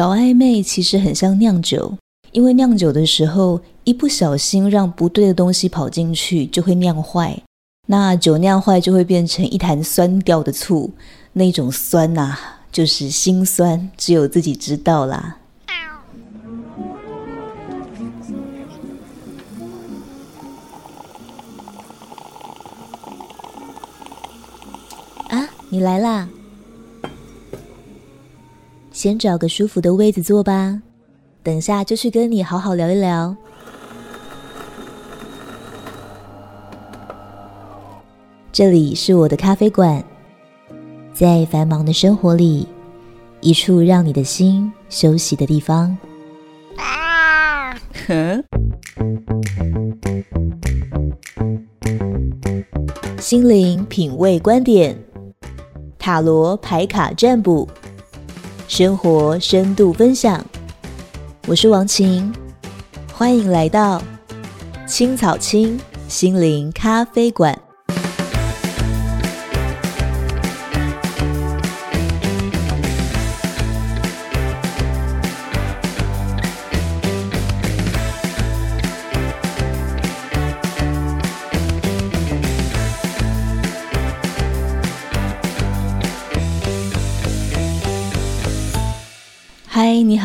搞暧昧其实很像酿酒，因为酿酒的时候一不小心让不对的东西跑进去，就会酿坏。那酒酿坏就会变成一坛酸掉的醋，那种酸呐、啊，就是心酸，只有自己知道啦。啊，你来啦！先找个舒服的位子坐吧，等下就去跟你好好聊一聊。这里是我的咖啡馆，在繁忙的生活里，一处让你的心休息的地方。啊！哼，心灵品味观点，塔罗牌卡占卜，生活深度分享。我是王晴，欢迎来到青草青心灵咖啡馆。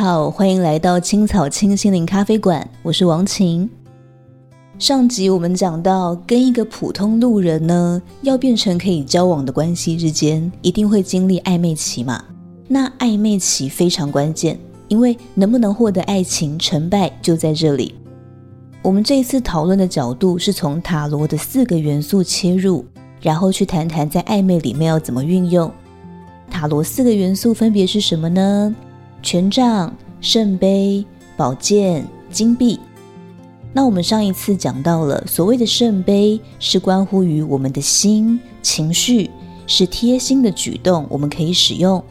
好，欢迎来到青草青心灵咖啡馆，我是王晴。上集我们讲到，跟一个普通路人呢，要变成可以交往的关系之间，一定会经历暧昧期嘛。那暧昧期非常关键，因为能不能获得爱情，成败就在这里。我们这一次讨论的角度是从塔罗的四个元素切入，然后去谈谈在暧昧里面要怎么运用。塔罗四个元素分别是什么呢？权杖、圣杯、宝剑、金币。那我们上一次讲到了，所谓的圣杯是关乎于我们的心情绪，是贴心的举动，我们可以使用。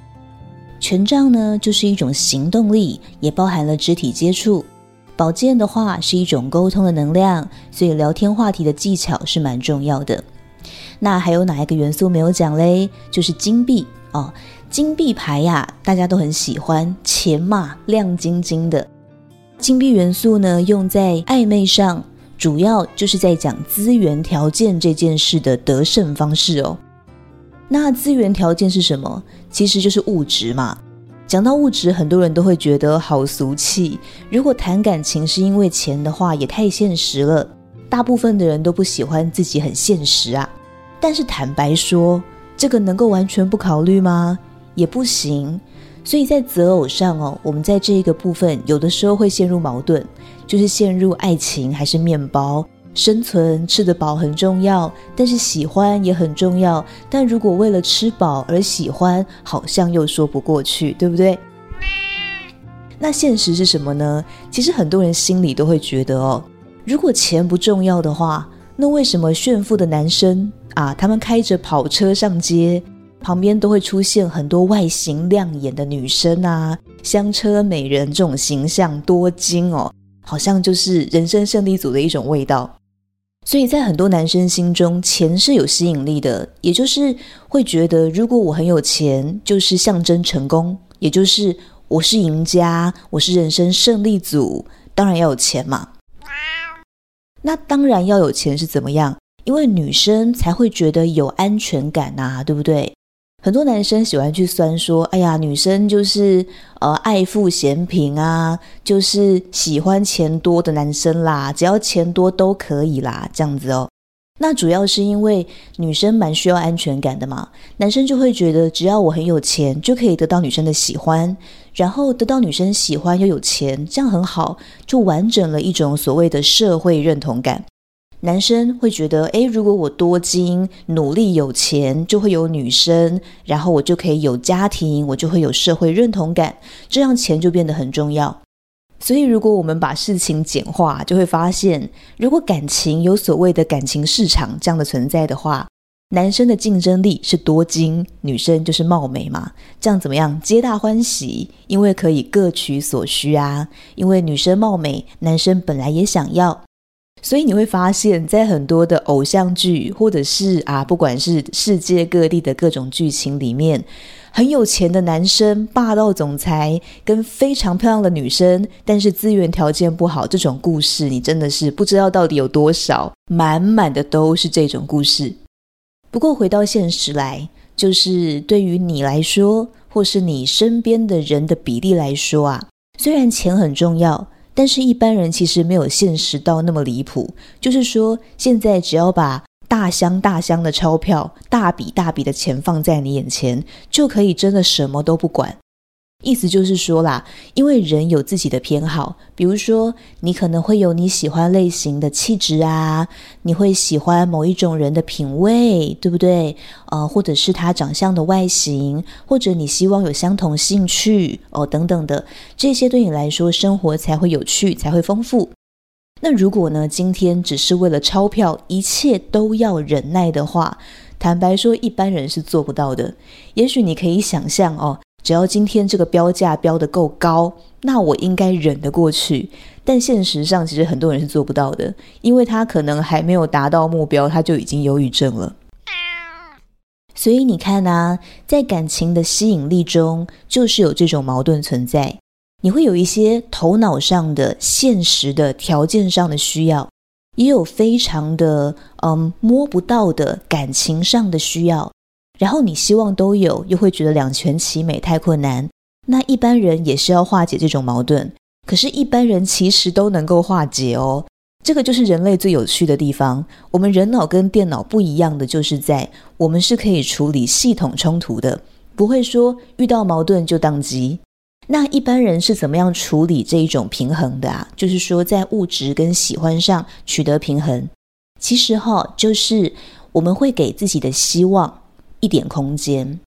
权杖呢，就是一种行动力，也包含了肢体接触。宝剑的话是一种沟通的能量，所以聊天话题的技巧是蛮重要的。那还有哪一个元素没有讲嘞？就是金币哦。金币牌呀，大家都很喜欢，钱嘛，亮晶晶的。金币元素呢，用在暧昧上，主要就是在讲资源条件这件事的得胜方式哦。那资源条件是什么？其实就是物质嘛。讲到物质，很多人都会觉得好俗气。如果谈感情是因为钱的话，也太现实了。大部分的人都不喜欢自己很现实啊。但是坦白说，这个能够完全不考虑吗？也不行，所以在择偶上哦，我们在这一个部分有的时候会陷入矛盾，就是陷入爱情还是面包，生存吃得饱很重要，但是喜欢也很重要。但如果为了吃饱而喜欢，好像又说不过去，对不对？那现实是什么呢？其实很多人心里都会觉得哦，如果钱不重要的话，那为什么炫富的男生啊，他们开着跑车上街？旁边都会出现很多外形亮眼的女生啊，香车美人这种形象多金哦，好像就是人生胜利组的一种味道。所以在很多男生心中，钱是有吸引力的，也就是会觉得如果我很有钱，就是象征成功，也就是我是赢家，我是人生胜利组，当然要有钱嘛。那当然要有钱是怎么样？因为女生才会觉得有安全感啊，对不对？很多男生喜欢去酸说：“哎呀，女生就是呃爱富嫌贫啊，就是喜欢钱多的男生啦，只要钱多都可以啦，这样子哦。”那主要是因为女生蛮需要安全感的嘛，男生就会觉得只要我很有钱就可以得到女生的喜欢，然后得到女生喜欢又有钱，这样很好，就完整了一种所谓的社会认同感。男生会觉得，诶，如果我多金、努力、有钱，就会有女生，然后我就可以有家庭，我就会有社会认同感，这样钱就变得很重要。所以，如果我们把事情简化，就会发现，如果感情有所谓的感情市场这样的存在的话，男生的竞争力是多金，女生就是貌美嘛，这样怎么样？皆大欢喜，因为可以各取所需啊。因为女生貌美，男生本来也想要。所以你会发现，在很多的偶像剧，或者是啊，不管是世界各地的各种剧情里面，很有钱的男生、霸道总裁跟非常漂亮的女生，但是资源条件不好，这种故事你真的是不知道到底有多少，满满的都是这种故事。不过回到现实来，就是对于你来说，或是你身边的人的比例来说啊，虽然钱很重要，但是一般人其实没有现实到那么离谱。就是说，现在只要把大箱大箱的钞票，大笔大笔的钱放在你眼前，就可以真的什么都不管。意思就是说啦，因为人有自己的偏好，比如说你可能会有你喜欢类型的气质啊，你会喜欢某一种人的品味，对不对？呃，或者是他长相的外形，或者你希望有相同兴趣哦，等等的，这些对你来说生活才会有趣，才会丰富。那如果呢，今天只是为了钞票，一切都要忍耐的话，坦白说，一般人是做不到的。也许你可以想象哦。只要今天这个标价标得够高，那我应该忍得过去。但现实上，其实很多人是做不到的，因为他可能还没有达到目标，他就已经忧郁症了。所以你看啊，在感情的吸引力中，就是有这种矛盾存在。你会有一些头脑上的、现实的条件上的需要，也有非常的嗯摸不到的感情上的需要。然后你希望都有，又会觉得两全其美太困难。那一般人也是要化解这种矛盾，可是，一般人其实都能够化解哦。这个就是人类最有趣的地方。我们人脑跟电脑不一样的，就是在我们是可以处理系统冲突的，不会说遇到矛盾就宕机。那一般人是怎么样处理这一种平衡的啊？就是说，在物质跟喜欢上取得平衡。其实哈，就是我们会给自己的希望。一点空间，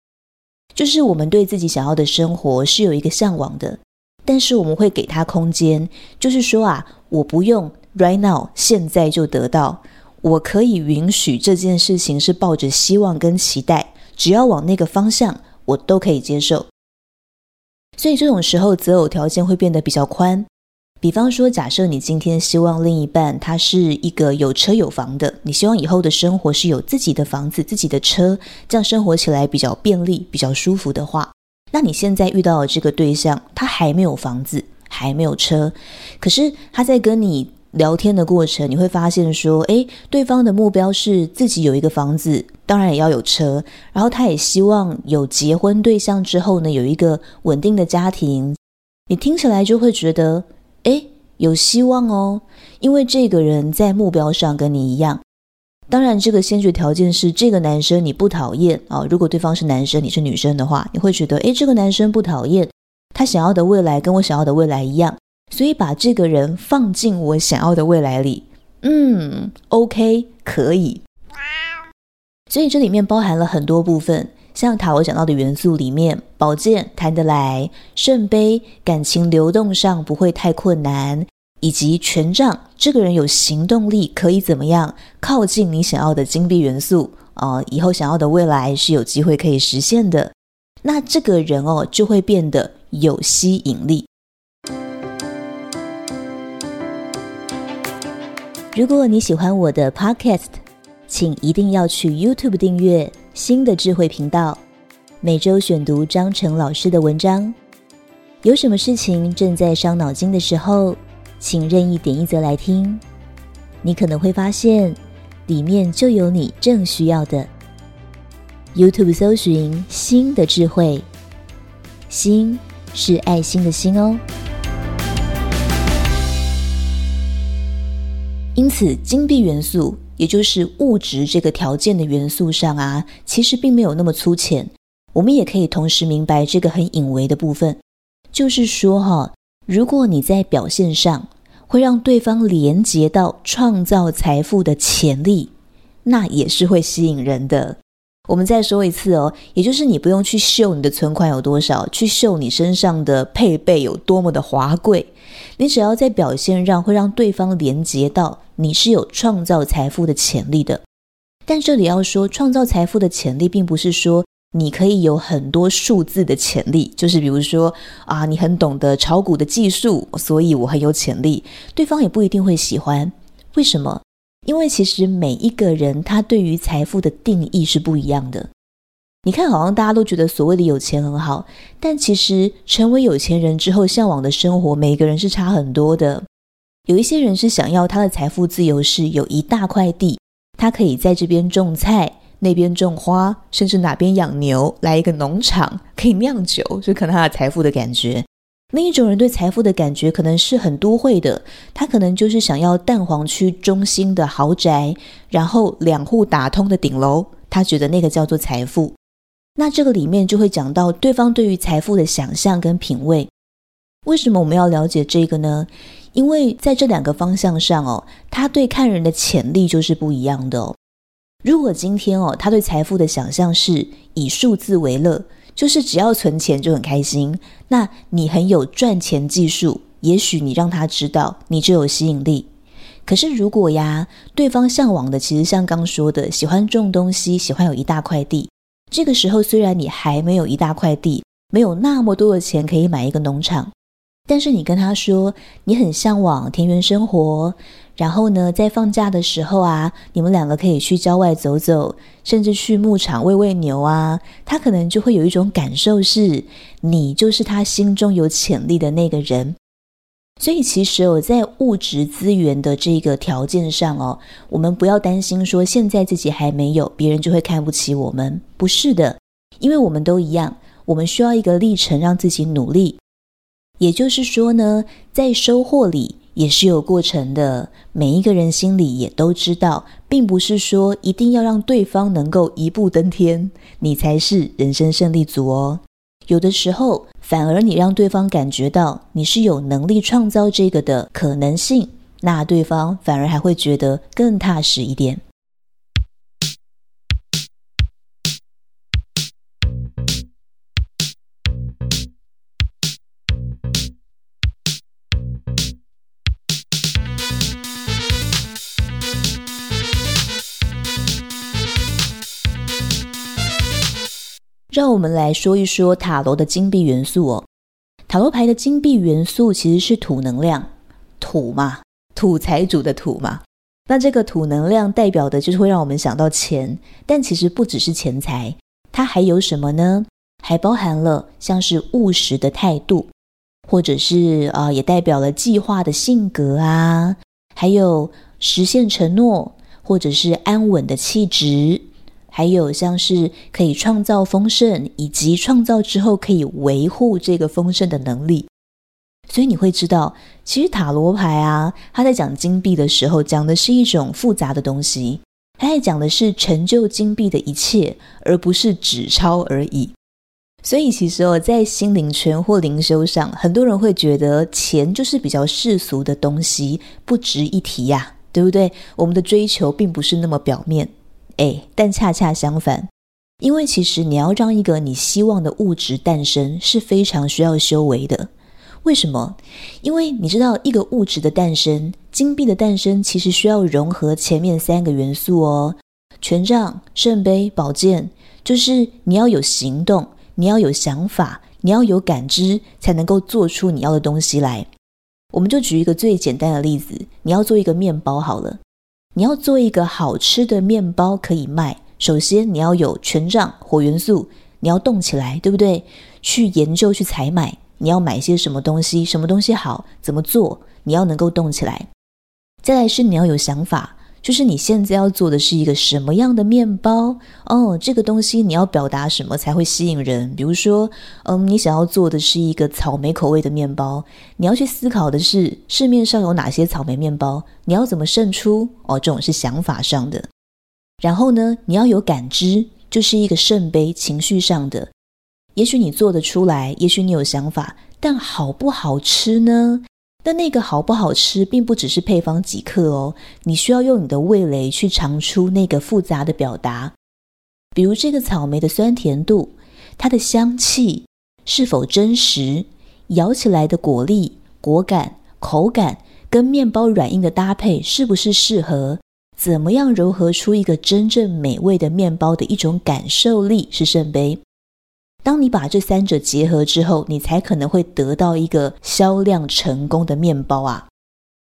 就是我们对自己想要的生活是有一个向往的，但是我们会给他空间，就是说啊，我不用 right now 现在就得到，我可以允许这件事情是抱着希望跟期待，只要往那个方向，我都可以接受。所以这种时候择偶条件会变得比较宽。比方说，假设你今天希望另一半他是一个有车有房的，你希望以后的生活是有自己的房子、自己的车，这样生活起来比较便利、比较舒服的话，那你现在遇到的这个对象，他还没有房子，还没有车，可是他在跟你聊天的过程，你会发现说，诶，对方的目标是自己有一个房子，当然也要有车，然后他也希望有结婚对象之后呢，有一个稳定的家庭，你听起来就会觉得。诶，有希望哦，因为这个人在目标上跟你一样。当然，这个先决条件是这个男生你不讨厌啊。如果对方是男生，你是女生的话，你会觉得，诶，这个男生不讨厌，他想要的未来跟我想要的未来一样，所以把这个人放进我想要的未来里，嗯，OK，可以。所以这里面包含了很多部分。像塔罗讲到的元素里面，宝剑谈得来，圣杯感情流动上不会太困难，以及权杖这个人有行动力，可以怎么样靠近你想要的金币元素啊、以后想要的未来是有机会可以实现的。那这个人哦，就会变得有吸引力。如果你喜欢我的 Podcast，请一定要去 YouTube 订阅。新的智慧频道，每周选读张成老师的文章。有什么事情正在伤脑筋的时候，请任意点一则来听。你可能会发现，里面就有你正需要的。YouTube 搜寻“新的智慧”，心是爱心的心哦。因此，金币元素。也就是物质这个条件的元素上啊，其实并没有那么粗浅。我们也可以同时明白这个很隐微的部分，就是说哈，如果你在表现上会让对方连接到创造财富的潜力，那也是会吸引人的。我们再说一次哦，也就是你不用去秀你的存款有多少，去秀你身上的配备有多么的华贵，你只要在表现上会让对方连接到。你是有创造财富的潜力的，但这里要说，创造财富的潜力，并不是说你可以有很多数字的潜力，就是比如说啊，你很懂得炒股的技术，所以我很有潜力，对方也不一定会喜欢。为什么？因为其实每一个人他对于财富的定义是不一样的。你看，好像大家都觉得所谓的有钱很好，但其实成为有钱人之后，向往的生活，每一个人是差很多的。有一些人是想要他的财富自由，是有一大块地，他可以在这边种菜，那边种花，甚至哪边养牛，来一个农场可以酿酒，就可能他的财富的感觉。另一种人对财富的感觉可能是很都会的，他可能就是想要蛋黄区中心的豪宅，然后两户打通的顶楼，他觉得那个叫做财富。那这个里面就会讲到对方对于财富的想象跟品味。为什么我们要了解这个呢？因为在这两个方向上哦，他对看人的潜力就是不一样的哦。如果今天哦，他对财富的想象是以数字为乐，就是只要存钱就很开心，那你很有赚钱技术，也许你让他知道你就有吸引力。可是如果呀，对方向往的其实像刚说的，喜欢种东西，喜欢有一大块地，这个时候虽然你还没有一大块地，没有那么多的钱可以买一个农场。但是你跟他说你很向往田园生活，然后呢，在放假的时候啊，你们两个可以去郊外走走，甚至去牧场喂喂牛啊，他可能就会有一种感受是，你就是他心中有潜力的那个人。所以其实我在物质资源的这个条件上哦，我们不要担心说现在自己还没有，别人就会看不起我们。不是的，因为我们都一样，我们需要一个历程让自己努力。也就是说呢，在收获里也是有过程的。每一个人心里也都知道，并不是说一定要让对方能够一步登天，你才是人生胜利组哦。有的时候，反而你让对方感觉到你是有能力创造这个的可能性，那对方反而还会觉得更踏实一点。让我们来说一说塔罗的金币元素哦。塔罗牌的金币元素其实是土能量，土嘛，土财主的土嘛。那这个土能量代表的就是会让我们想到钱，但其实不只是钱财，它还有什么呢？还包含了像是务实的态度，或者是啊、呃，也代表了计划的性格啊，还有实现承诺，或者是安稳的气质。还有像是可以创造丰盛，以及创造之后可以维护这个丰盛的能力。所以你会知道，其实塔罗牌啊，它在讲金币的时候，讲的是一种复杂的东西，它在讲的是成就金币的一切，而不是纸钞而已。所以其实哦，在心灵圈或灵修上，很多人会觉得钱就是比较世俗的东西，不值一提呀，对不对？我们的追求并不是那么表面。哎，但恰恰相反，因为其实你要让一个你希望的物质诞生是非常需要修为的。为什么？因为你知道，一个物质的诞生，金币的诞生，其实需要融合前面三个元素哦：权杖、圣杯、宝剑。就是你要有行动，你要有想法，你要有感知，才能够做出你要的东西来。我们就举一个最简单的例子，你要做一个面包好了。你要做一个好吃的面包可以卖，首先你要有权杖火元素，你要动起来，对不对？去研究去采买，你要买些什么东西，什么东西好，怎么做，你要能够动起来。再来是你要有想法。就是你现在要做的是一个什么样的面包哦？这个东西你要表达什么才会吸引人？比如说，嗯，你想要做的是一个草莓口味的面包，你要去思考的是市面上有哪些草莓面包，你要怎么胜出？哦，这种是想法上的。然后呢，你要有感知，就是一个圣杯情绪上的。也许你做得出来，也许你有想法，但好不好吃呢？但那个好不好吃，并不只是配方几克哦，你需要用你的味蕾去尝出那个复杂的表达。比如这个草莓的酸甜度，它的香气是否真实，咬起来的果粒、果感、口感跟面包软硬的搭配是不是适合？怎么样揉合出一个真正美味的面包的一种感受力是圣杯。当你把这三者结合之后，你才可能会得到一个销量成功的面包啊！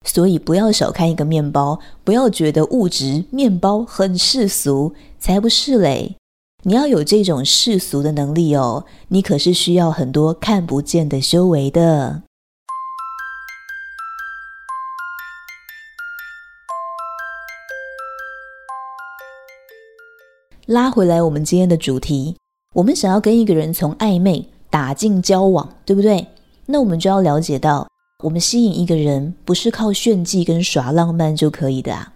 所以不要小看一个面包，不要觉得物质面包很世俗，才不是嘞！你要有这种世俗的能力哦，你可是需要很多看不见的修为的。拉回来，我们今天的主题，我们想要跟一个人从暧昧打进交往，对不对？那我们就要了解到，我们吸引一个人不是靠炫技跟耍浪漫就可以的啊，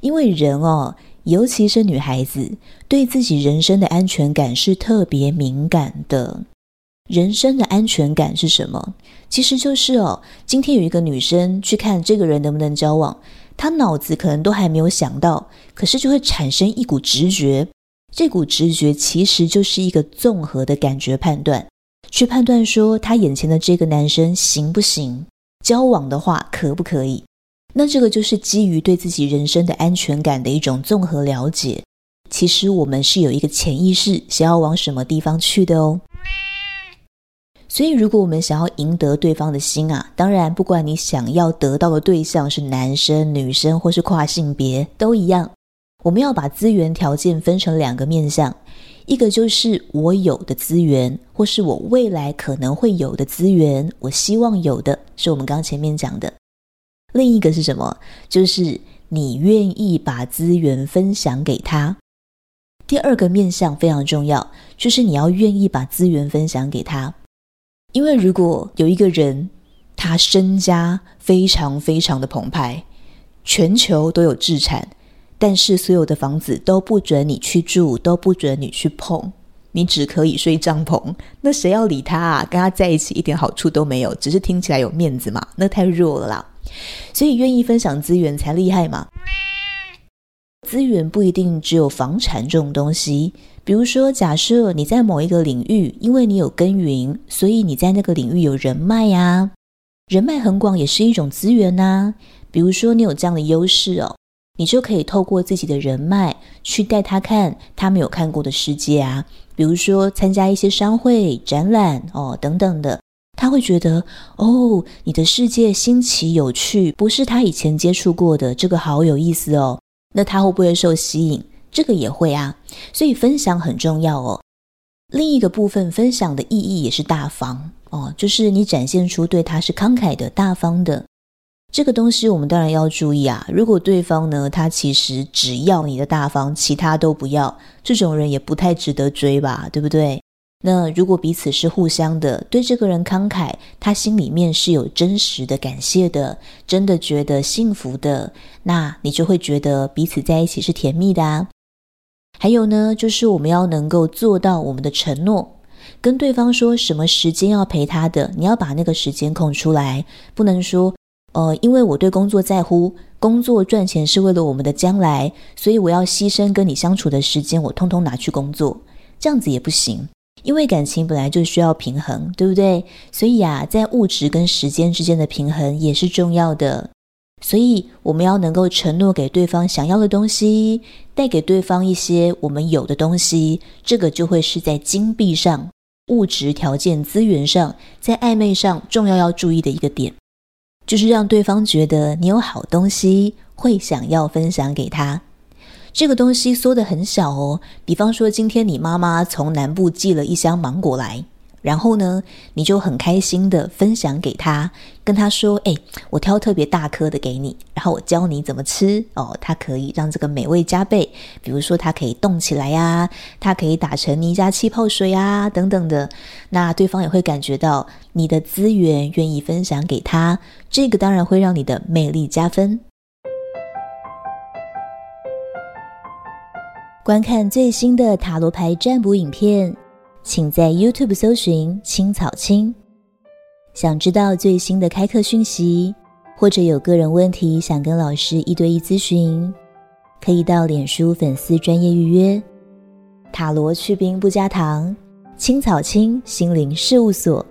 因为人哦，尤其是女孩子，对自己人生的安全感是特别敏感的。人生的安全感是什么？其实就是哦，今天有一个女生去看这个人能不能交往，她脑子可能都还没有想到，可是就会产生一股直觉。这股直觉其实就是一个综合的感觉判断，去判断说他眼前的这个男生行不行，交往的话可不可以。那这个就是基于对自己人生的安全感的一种综合了解。其实我们是有一个潜意识想要往什么地方去的哦。所以如果我们想要赢得对方的心啊，当然不管你想要得到的对象是男生、女生或是跨性别都一样。我们要把资源条件分成两个面向，一个就是我有的资源，或是我未来可能会有的资源，我希望有的是我们刚前面讲的。另一个是什么？就是你愿意把资源分享给他。第二个面向非常重要，就是你要愿意把资源分享给他。因为如果有一个人，他身家非常非常的澎湃，全球都有置产。但是所有的房子都不准你去住，都不准你去碰，你只可以睡帐篷。那谁要理他啊？跟他在一起一点好处都没有，只是听起来有面子嘛。那太弱了啦。所以愿意分享资源才厉害嘛。资源不一定只有房产这种东西。比如说，假设你在某一个领域，因为你有耕耘，所以你在那个领域有人脉呀。人脉很广也是一种资源呐。比如说，你有这样的优势哦。你就可以透过自己的人脉去带他看他没有看过的世界啊，比如说参加一些商会、展览哦等等的，他会觉得哦，你的世界新奇有趣，不是他以前接触过的，这个好有意思哦。那他会不会受吸引？这个也会啊。所以分享很重要哦。另一个部分，分享的意义也是大方哦，就是你展现出对他是慷慨的、大方的。这个东西我们当然要注意啊！如果对方呢，他其实只要你的大方，其他都不要，这种人也不太值得追吧，对不对？那如果彼此是互相的，对这个人慷慨，他心里面是有真实的感谢的，真的觉得幸福的，那你就会觉得彼此在一起是甜蜜的啊。还有呢，就是我们要能够做到我们的承诺，跟对方说什么时间要陪他的，你要把那个时间空出来，不能说。呃，因为我对工作在乎，工作赚钱是为了我们的将来，所以我要牺牲跟你相处的时间，我通通拿去工作，这样子也不行。因为感情本来就需要平衡，对不对？所以啊，在物质跟时间之间的平衡也是重要的。所以我们要能够承诺给对方想要的东西，带给对方一些我们有的东西，这个就会是在金币上、物质条件、资源上，在暧昧上重要要注意的一个点。就是让对方觉得你有好东西，会想要分享给他。这个东西缩得很小哦，比方说今天你妈妈从南部寄了一箱芒果来。然后呢，你就很开心的分享给他，跟他说：“哎，我挑特别大颗的给你，然后我教你怎么吃哦，它可以让这个美味加倍。比如说，它可以冻起来呀，它可以打成泥加气泡水啊，等等的。那对方也会感觉到你的资源愿意分享给他，这个当然会让你的魅力加分。观看最新的塔罗牌占卜影片。”请在 YouTube 搜寻青草青。想知道最新的开课讯息，或者有个人问题想跟老师一对一咨询，可以到脸书粉丝专业预约。塔罗去冰不加糖，青草青心灵事务所。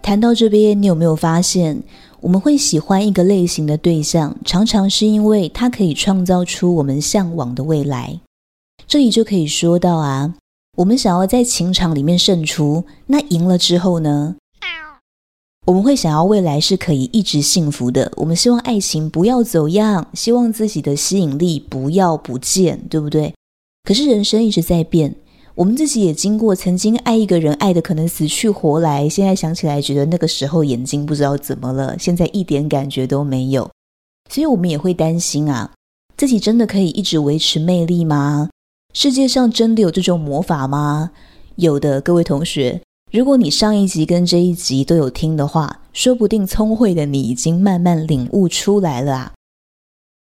谈到这边，你有没有发现？我们会喜欢一个类型的对象，常常是因为他可以创造出我们向往的未来。这里就可以说到啊，我们想要在情场里面胜出，那赢了之后呢？我们会想要未来是可以一直幸福的，我们希望爱情不要走样，希望自己的吸引力不要不见，对不对？可是人生一直在变，我们自己也经过曾经爱一个人，爱的可能死去活来，现在想起来觉得那个时候眼睛不知道怎么了，现在一点感觉都没有，所以我们也会担心啊，自己真的可以一直维持魅力吗？世界上真的有这种魔法吗？有的，各位同学。如果你上一集跟这一集都有听的话，说不定聪慧的你已经慢慢领悟出来了啊。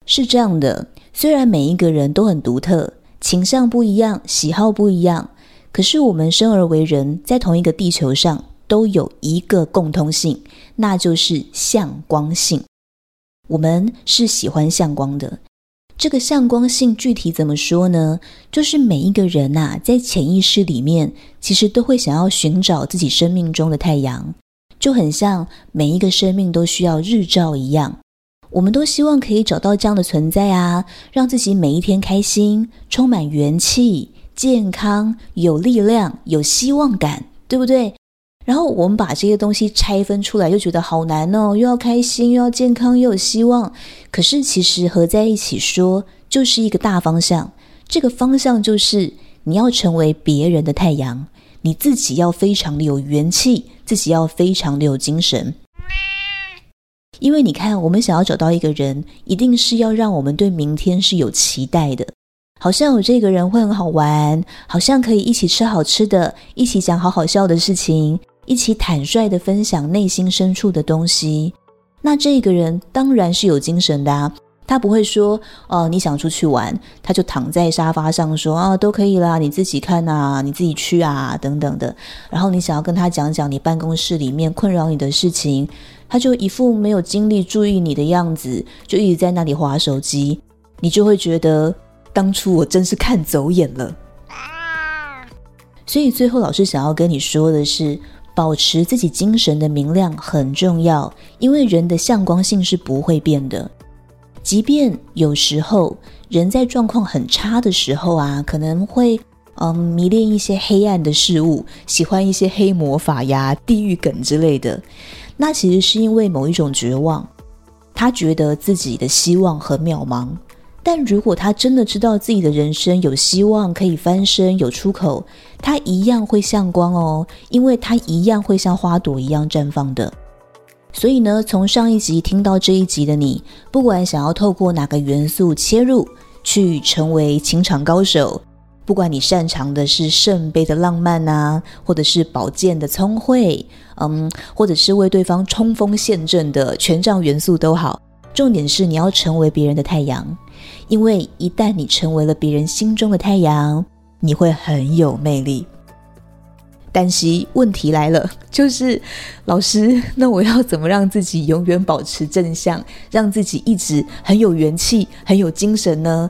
是这样的，虽然每一个人都很独特，倾向不一样，喜好不一样，可是我们生而为人，在同一个地球上，都有一个共通性，那就是向光性。我们是喜欢向光的。这个向光性具体怎么说呢？就是每一个人呐、啊，在潜意识里面，其实都会想要寻找自己生命中的太阳，就很像每一个生命都需要日照一样。我们都希望可以找到这样的存在啊，让自己每一天开心、充满元气、健康、有力量、有希望感，对不对？然后我们把这些东西拆分出来，又觉得好难哦，又要开心，又要健康，又有希望。可是其实合在一起说，就是一个大方向。这个方向就是你要成为别人的太阳，你自己要非常的有元气，自己要非常的有精神。因为你看，我们想要找到一个人，一定是要让我们对明天是有期待的，好像有这个人会很好玩，好像可以一起吃好吃的，一起讲好好笑的事情。一起坦率地分享内心深处的东西，那这个人当然是有精神的啊。他不会说，哦，你想出去玩，他就躺在沙发上说，啊，都可以啦，你自己看啊，你自己去啊，等等的。然后你想要跟他讲讲你办公室里面困扰你的事情，他就一副没有精力注意你的样子，就一直在那里划手机。你就会觉得，当初我真是看走眼了。所以最后，老师想要跟你说的是。保持自己精神的明亮很重要，因为人的向光性是不会变的。即便有时候人在状况很差的时候啊，可能会嗯迷恋一些黑暗的事物，喜欢一些黑魔法呀、地狱梗之类的。那其实是因为某一种绝望，他觉得自己的希望很渺茫。但如果他真的知道自己的人生有希望可以翻身、有出口，他一样会向光哦，因为他一样会像花朵一样绽放的。所以呢，从上一集听到这一集的你，不管想要透过哪个元素切入，去成为情场高手，不管你擅长的是圣杯的浪漫啊，或者是宝剑的聪慧，嗯，或者是为对方冲锋陷阵的权杖元素都好，重点是你要成为别人的太阳。因为一旦你成为了别人心中的太阳，你会很有魅力。但是问题来了，就是老师，那我要怎么让自己永远保持正向，让自己一直很有元气、很有精神呢？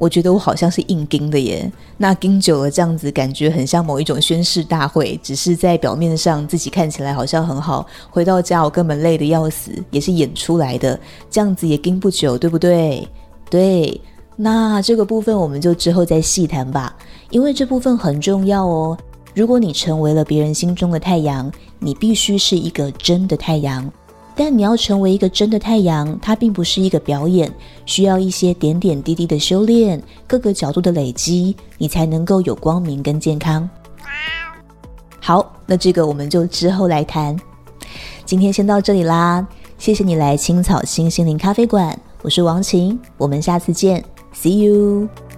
我觉得我好像是硬盯的耶。那盯久了，这样子感觉很像某一种宣誓大会，只是在表面上自己看起来好像很好，回到家我根本累得要死，也是演出来的。这样子也盯不久，对不对？对，那这个部分我们就之后再细谈吧，因为这部分很重要哦。如果你成为了别人心中的太阳，你必须是一个真的太阳。但你要成为一个真的太阳，它并不是一个表演，需要一些点点滴滴的修炼，各个角度的累积，你才能够有光明跟健康。好，那这个我们就之后来谈。今天先到这里啦，谢谢你来青草心心灵咖啡馆。我是王晴，我们下次见，See you。